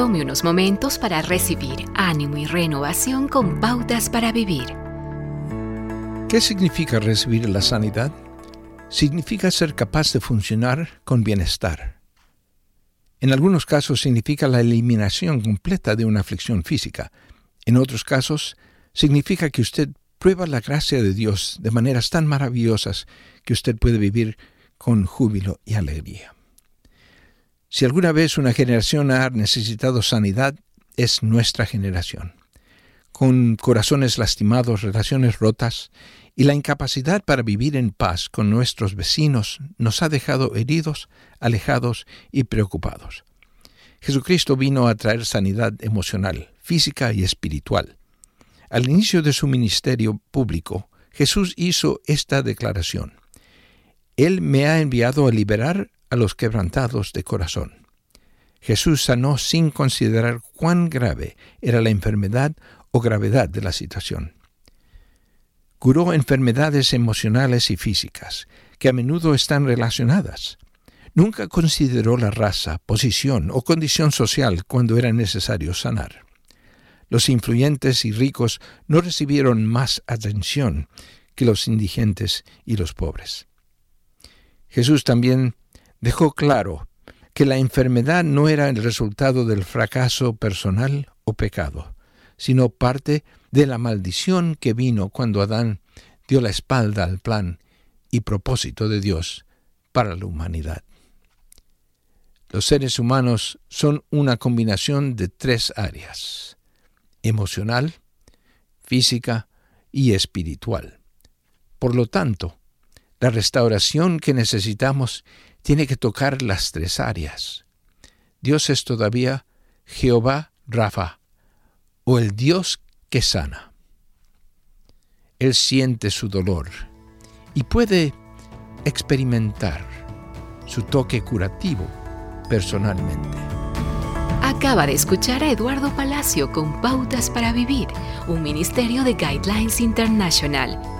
Tome unos momentos para recibir ánimo y renovación con pautas para vivir. ¿Qué significa recibir la sanidad? Significa ser capaz de funcionar con bienestar. En algunos casos significa la eliminación completa de una aflicción física. En otros casos significa que usted prueba la gracia de Dios de maneras tan maravillosas que usted puede vivir con júbilo y alegría. Si alguna vez una generación ha necesitado sanidad, es nuestra generación. Con corazones lastimados, relaciones rotas y la incapacidad para vivir en paz con nuestros vecinos nos ha dejado heridos, alejados y preocupados. Jesucristo vino a traer sanidad emocional, física y espiritual. Al inicio de su ministerio público, Jesús hizo esta declaración. Él me ha enviado a liberar a los quebrantados de corazón. Jesús sanó sin considerar cuán grave era la enfermedad o gravedad de la situación. Curó enfermedades emocionales y físicas, que a menudo están relacionadas. Nunca consideró la raza, posición o condición social cuando era necesario sanar. Los influyentes y ricos no recibieron más atención que los indigentes y los pobres. Jesús también dejó claro que la enfermedad no era el resultado del fracaso personal o pecado, sino parte de la maldición que vino cuando Adán dio la espalda al plan y propósito de Dios para la humanidad. Los seres humanos son una combinación de tres áreas, emocional, física y espiritual. Por lo tanto, la restauración que necesitamos tiene que tocar las tres áreas. Dios es todavía Jehová Rafa, o el Dios que sana. Él siente su dolor y puede experimentar su toque curativo personalmente. Acaba de escuchar a Eduardo Palacio con Pautas para Vivir, un ministerio de Guidelines International